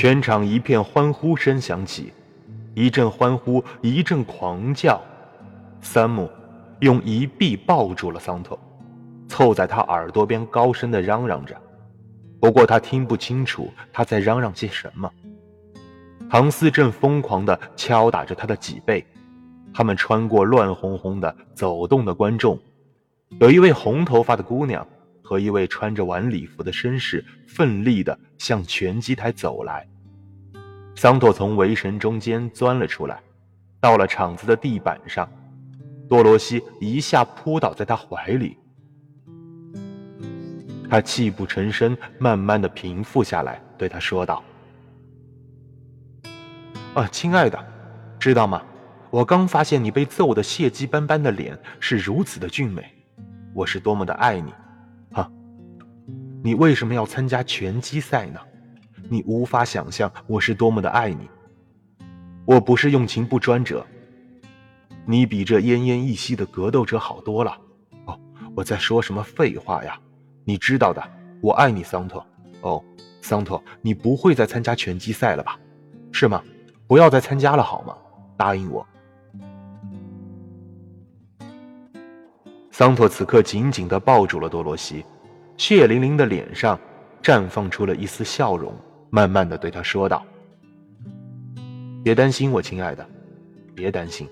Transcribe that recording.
全场一片欢呼声响起，一阵欢呼，一阵狂叫。三木用一臂抱住了桑托，凑在他耳朵边高声的嚷嚷着。不过他听不清楚他在嚷嚷些什么。唐斯正疯狂地敲打着他的脊背。他们穿过乱哄哄的走动的观众，有一位红头发的姑娘和一位穿着晚礼服的绅士奋力地向拳击台走来。桑托从围绳中间钻了出来，到了场子的地板上，多罗西一下扑倒在他怀里。他泣不成声，慢慢的平复下来，对他说道：“啊，亲爱的，知道吗？我刚发现你被揍的血迹斑斑的脸是如此的俊美，我是多么的爱你，你为什么要参加拳击赛呢？你无法想象我是多么的爱你。我不是用情不专者，你比这奄奄一息的格斗者好多了。哦，我在说什么废话呀？”你知道的，我爱你，桑托。哦，桑托，你不会再参加拳击赛了吧？是吗？不要再参加了，好吗？答应我。桑托此刻紧紧地抱住了多罗西，血淋淋的脸上绽放出了一丝笑容，慢慢的对他说道：“别担心，我亲爱的，别担心。”